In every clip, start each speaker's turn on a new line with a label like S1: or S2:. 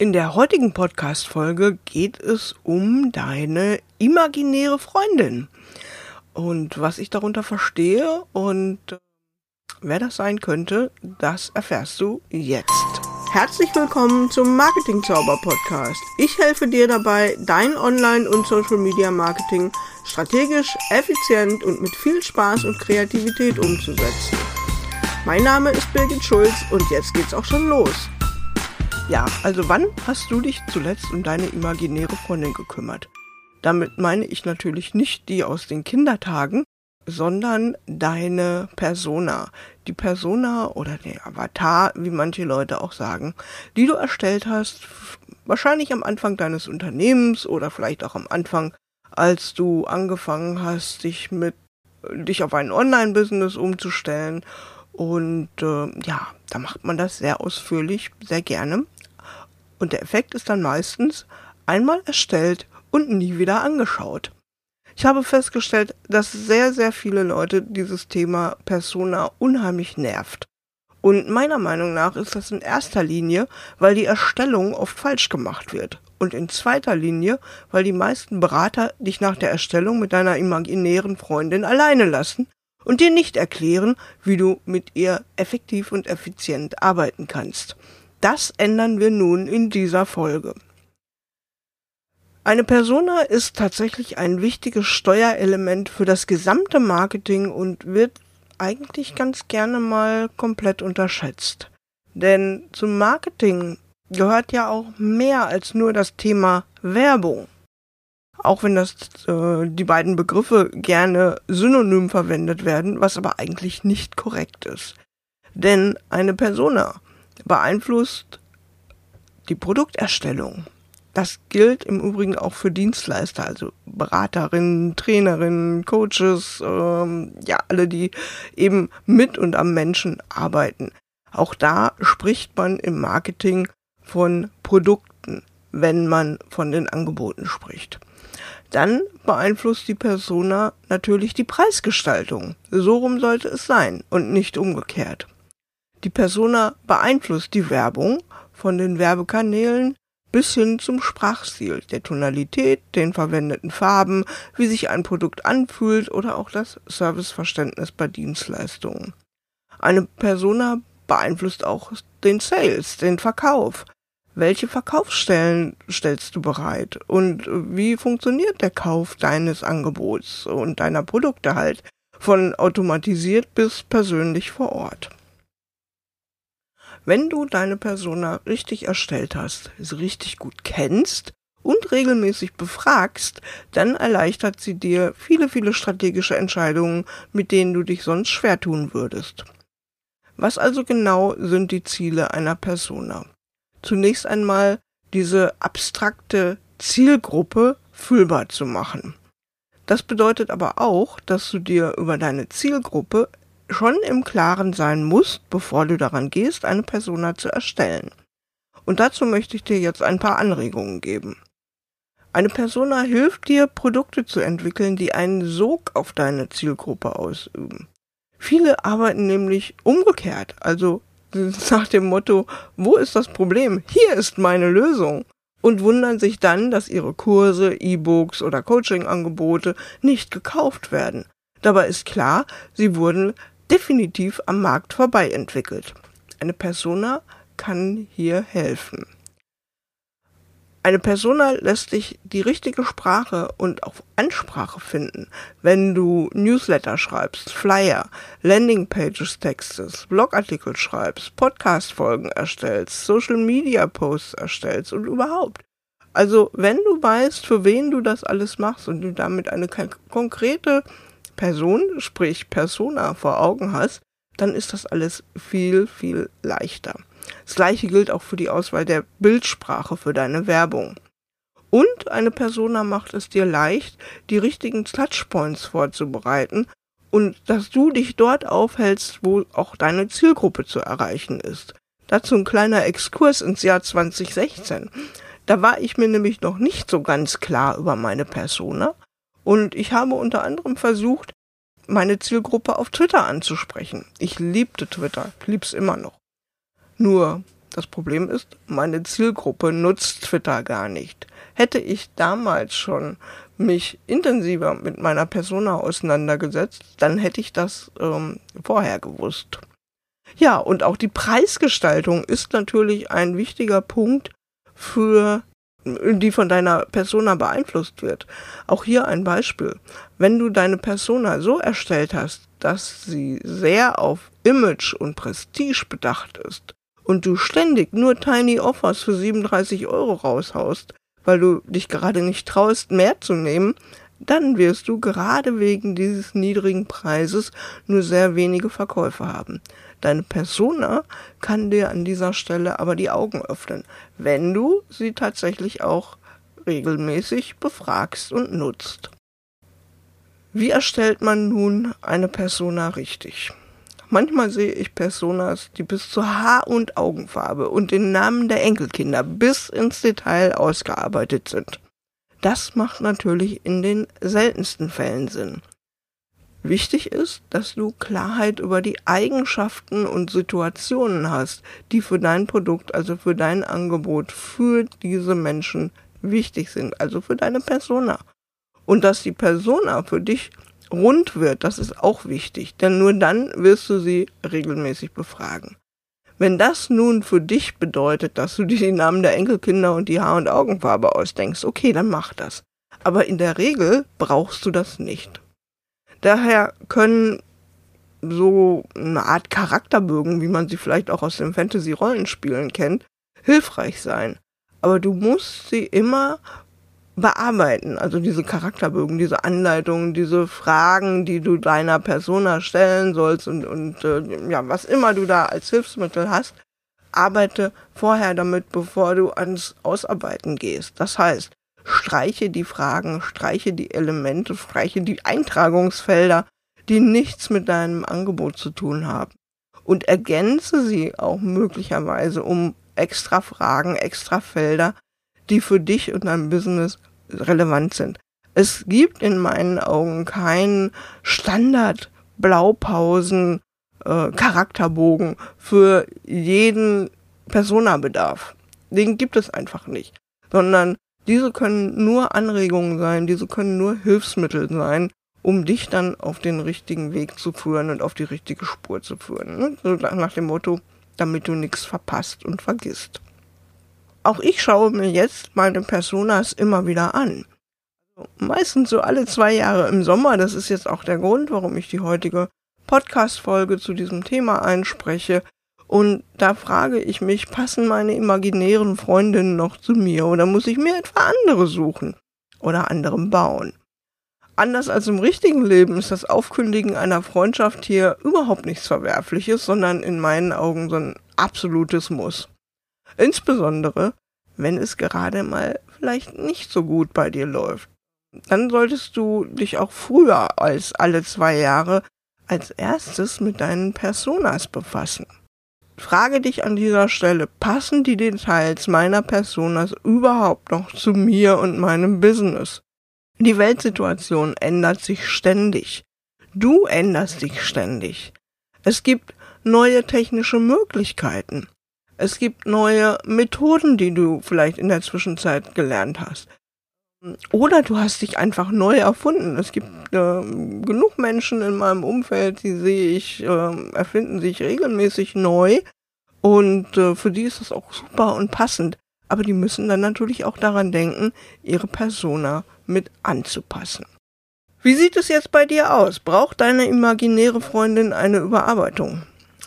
S1: In der heutigen Podcast-Folge geht es um deine imaginäre Freundin. Und was ich darunter verstehe und äh, wer das sein könnte, das erfährst du jetzt. Herzlich willkommen zum Marketing Zauber Podcast. Ich helfe dir dabei, dein Online- und Social Media Marketing strategisch, effizient und mit viel Spaß und Kreativität umzusetzen. Mein Name ist Birgit Schulz und jetzt geht's auch schon los. Ja, also wann hast du dich zuletzt um deine imaginäre Freundin gekümmert? Damit meine ich natürlich nicht die aus den Kindertagen, sondern deine Persona. Die Persona oder der Avatar, wie manche Leute auch sagen, die du erstellt hast, wahrscheinlich am Anfang deines Unternehmens oder vielleicht auch am Anfang, als du angefangen hast, dich mit dich auf ein Online-Business umzustellen. Und äh, ja, da macht man das sehr ausführlich, sehr gerne. Und der Effekt ist dann meistens einmal erstellt und nie wieder angeschaut. Ich habe festgestellt, dass sehr, sehr viele Leute dieses Thema Persona unheimlich nervt. Und meiner Meinung nach ist das in erster Linie, weil die Erstellung oft falsch gemacht wird. Und in zweiter Linie, weil die meisten Berater dich nach der Erstellung mit deiner imaginären Freundin alleine lassen und dir nicht erklären, wie du mit ihr effektiv und effizient arbeiten kannst. Das ändern wir nun in dieser Folge. Eine Persona ist tatsächlich ein wichtiges Steuerelement für das gesamte Marketing und wird eigentlich ganz gerne mal komplett unterschätzt. Denn zum Marketing gehört ja auch mehr als nur das Thema Werbung. Auch wenn das äh, die beiden Begriffe gerne synonym verwendet werden, was aber eigentlich nicht korrekt ist. Denn eine Persona beeinflusst die Produkterstellung. Das gilt im Übrigen auch für Dienstleister, also Beraterinnen, Trainerinnen, Coaches, ähm, ja, alle, die eben mit und am Menschen arbeiten. Auch da spricht man im Marketing von Produkten, wenn man von den Angeboten spricht. Dann beeinflusst die Persona natürlich die Preisgestaltung. So rum sollte es sein und nicht umgekehrt. Die Persona beeinflusst die Werbung von den Werbekanälen bis hin zum Sprachstil, der Tonalität, den verwendeten Farben, wie sich ein Produkt anfühlt oder auch das Serviceverständnis bei Dienstleistungen. Eine Persona beeinflusst auch den Sales, den Verkauf. Welche Verkaufsstellen stellst du bereit? Und wie funktioniert der Kauf deines Angebots und deiner Produkte halt? Von automatisiert bis persönlich vor Ort. Wenn du deine Persona richtig erstellt hast, sie richtig gut kennst und regelmäßig befragst, dann erleichtert sie dir viele, viele strategische Entscheidungen, mit denen du dich sonst schwer tun würdest. Was also genau sind die Ziele einer Persona? Zunächst einmal diese abstrakte Zielgruppe fühlbar zu machen. Das bedeutet aber auch, dass du dir über deine Zielgruppe schon im Klaren sein musst, bevor du daran gehst, eine Persona zu erstellen. Und dazu möchte ich dir jetzt ein paar Anregungen geben. Eine Persona hilft dir, Produkte zu entwickeln, die einen Sog auf deine Zielgruppe ausüben. Viele arbeiten nämlich umgekehrt, also nach dem Motto, wo ist das Problem? Hier ist meine Lösung. Und wundern sich dann, dass ihre Kurse, E-Books oder Coaching-Angebote nicht gekauft werden. Dabei ist klar, sie wurden definitiv am Markt vorbei entwickelt. Eine Persona kann hier helfen. Eine Persona lässt dich die richtige Sprache und auch Ansprache finden, wenn du Newsletter schreibst, Flyer, Landingpages textest, Blogartikel schreibst, Podcast-Folgen erstellst, Social-Media-Posts erstellst und überhaupt. Also, wenn du weißt, für wen du das alles machst und du damit eine konkrete Person, sprich Persona vor Augen hast, dann ist das alles viel, viel leichter. Das gleiche gilt auch für die Auswahl der Bildsprache für deine Werbung. Und eine Persona macht es dir leicht, die richtigen Touchpoints vorzubereiten und dass du dich dort aufhältst, wo auch deine Zielgruppe zu erreichen ist. Dazu ein kleiner Exkurs ins Jahr 2016. Da war ich mir nämlich noch nicht so ganz klar über meine Persona und ich habe unter anderem versucht, meine Zielgruppe auf Twitter anzusprechen. Ich liebte Twitter, lieb's immer noch. Nur, Das Problem ist, meine Zielgruppe nutzt Twitter gar nicht. Hätte ich damals schon mich intensiver mit meiner Persona auseinandergesetzt, dann hätte ich das ähm, vorher gewusst. Ja, und auch die Preisgestaltung ist natürlich ein wichtiger Punkt für die von deiner Persona beeinflusst wird. Auch hier ein Beispiel. Wenn du deine Persona so erstellt hast, dass sie sehr auf Image und Prestige bedacht ist und du ständig nur Tiny Offers für 37 Euro raushaust, weil du dich gerade nicht traust, mehr zu nehmen, dann wirst du gerade wegen dieses niedrigen Preises nur sehr wenige Verkäufe haben. Deine Persona kann dir an dieser Stelle aber die Augen öffnen, wenn du sie tatsächlich auch regelmäßig befragst und nutzt. Wie erstellt man nun eine Persona richtig? Manchmal sehe ich Personas, die bis zur Haar- und Augenfarbe und den Namen der Enkelkinder bis ins Detail ausgearbeitet sind. Das macht natürlich in den seltensten Fällen Sinn. Wichtig ist, dass du Klarheit über die Eigenschaften und Situationen hast, die für dein Produkt, also für dein Angebot, für diese Menschen wichtig sind, also für deine Persona. Und dass die Persona für dich rund wird, das ist auch wichtig, denn nur dann wirst du sie regelmäßig befragen. Wenn das nun für dich bedeutet, dass du dir die Namen der Enkelkinder und die Haar- und Augenfarbe ausdenkst, okay, dann mach das. Aber in der Regel brauchst du das nicht. Daher können so eine Art Charakterbögen, wie man sie vielleicht auch aus den Fantasy-Rollenspielen kennt, hilfreich sein. Aber du musst sie immer bearbeiten. Also diese Charakterbögen, diese Anleitungen, diese Fragen, die du deiner Persona stellen sollst und, und äh, ja, was immer du da als Hilfsmittel hast, arbeite vorher damit, bevor du ans Ausarbeiten gehst. Das heißt, streiche die Fragen, streiche die Elemente, streiche die Eintragungsfelder, die nichts mit deinem Angebot zu tun haben. Und ergänze sie auch möglicherweise um extra Fragen, extra Felder, die für dich und dein Business relevant sind. Es gibt in meinen Augen keinen Standard Blaupausen äh, Charakterbogen für jeden Personabedarf. Den gibt es einfach nicht, sondern diese können nur Anregungen sein, diese können nur Hilfsmittel sein, um dich dann auf den richtigen Weg zu führen und auf die richtige Spur zu führen. Ne? So nach dem Motto, damit du nichts verpasst und vergisst. Auch ich schaue mir jetzt meine Personas immer wieder an. Meistens so alle zwei Jahre im Sommer. Das ist jetzt auch der Grund, warum ich die heutige Podcast-Folge zu diesem Thema einspreche. Und da frage ich mich, passen meine imaginären Freundinnen noch zu mir oder muss ich mir etwa andere suchen oder anderem bauen? Anders als im richtigen Leben ist das Aufkündigen einer Freundschaft hier überhaupt nichts Verwerfliches, sondern in meinen Augen so ein absolutes Muss. Insbesondere, wenn es gerade mal vielleicht nicht so gut bei dir läuft. Dann solltest du dich auch früher als alle zwei Jahre als erstes mit deinen Personas befassen. Frage dich an dieser Stelle, passen die Details meiner Personas überhaupt noch zu mir und meinem Business? Die Weltsituation ändert sich ständig. Du änderst dich ständig. Es gibt neue technische Möglichkeiten. Es gibt neue Methoden, die du vielleicht in der Zwischenzeit gelernt hast. Oder du hast dich einfach neu erfunden. Es gibt äh, genug Menschen in meinem Umfeld, die sehe ich, äh, erfinden sich regelmäßig neu. Und äh, für die ist das auch super und passend. Aber die müssen dann natürlich auch daran denken, ihre Persona mit anzupassen. Wie sieht es jetzt bei dir aus? Braucht deine imaginäre Freundin eine Überarbeitung?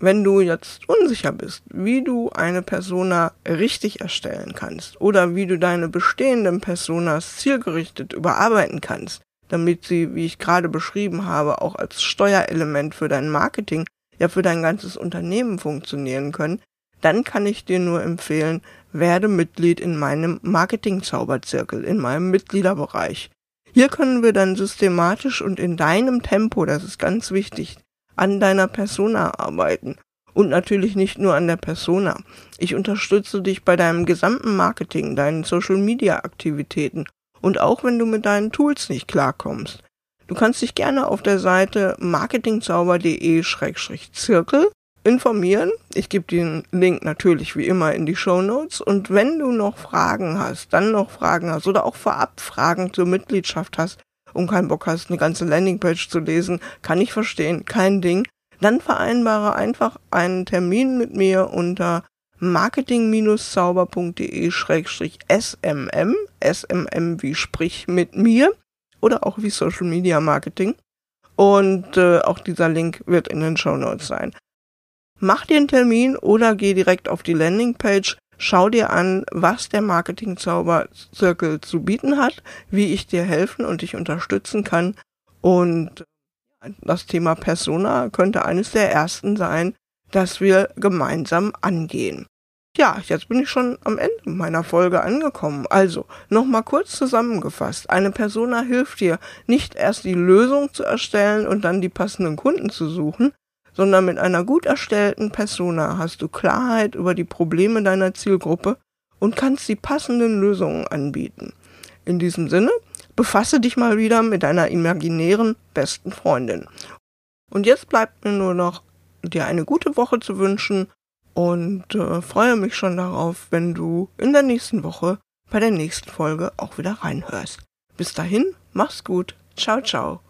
S1: Wenn du jetzt unsicher bist, wie du eine Persona richtig erstellen kannst oder wie du deine bestehenden Personas zielgerichtet überarbeiten kannst, damit sie, wie ich gerade beschrieben habe, auch als Steuerelement für dein Marketing, ja für dein ganzes Unternehmen funktionieren können, dann kann ich dir nur empfehlen, werde Mitglied in meinem Marketing-Zauberzirkel, in meinem Mitgliederbereich. Hier können wir dann systematisch und in deinem Tempo, das ist ganz wichtig, an deiner Persona arbeiten. Und natürlich nicht nur an der Persona. Ich unterstütze dich bei deinem gesamten Marketing, deinen Social-Media-Aktivitäten und auch wenn du mit deinen Tools nicht klarkommst. Du kannst dich gerne auf der Seite marketingzauber.de-zirkel informieren. Ich gebe den Link natürlich wie immer in die Show Notes. Und wenn du noch Fragen hast, dann noch Fragen hast oder auch vorab Fragen zur Mitgliedschaft hast und keinen Bock hast, eine ganze Landingpage zu lesen, kann ich verstehen, kein Ding. Dann vereinbare einfach einen Termin mit mir unter marketing-zauber.de-smm, SMM wie sprich mit mir oder auch wie Social Media Marketing. Und äh, auch dieser Link wird in den Show Notes sein. Mach dir einen Termin oder geh direkt auf die Landingpage, schau dir an, was der Marketing Zauber Circle zu bieten hat, wie ich dir helfen und dich unterstützen kann. Und das Thema Persona könnte eines der ersten sein, das wir gemeinsam angehen. Ja, jetzt bin ich schon am Ende meiner Folge angekommen. Also, nochmal kurz zusammengefasst. Eine Persona hilft dir, nicht erst die Lösung zu erstellen und dann die passenden Kunden zu suchen, sondern mit einer gut erstellten Persona hast du Klarheit über die Probleme deiner Zielgruppe und kannst die passenden Lösungen anbieten. In diesem Sinne, befasse dich mal wieder mit deiner imaginären besten Freundin. Und jetzt bleibt mir nur noch, dir eine gute Woche zu wünschen und äh, freue mich schon darauf, wenn du in der nächsten Woche bei der nächsten Folge auch wieder reinhörst. Bis dahin, mach's gut. Ciao, ciao.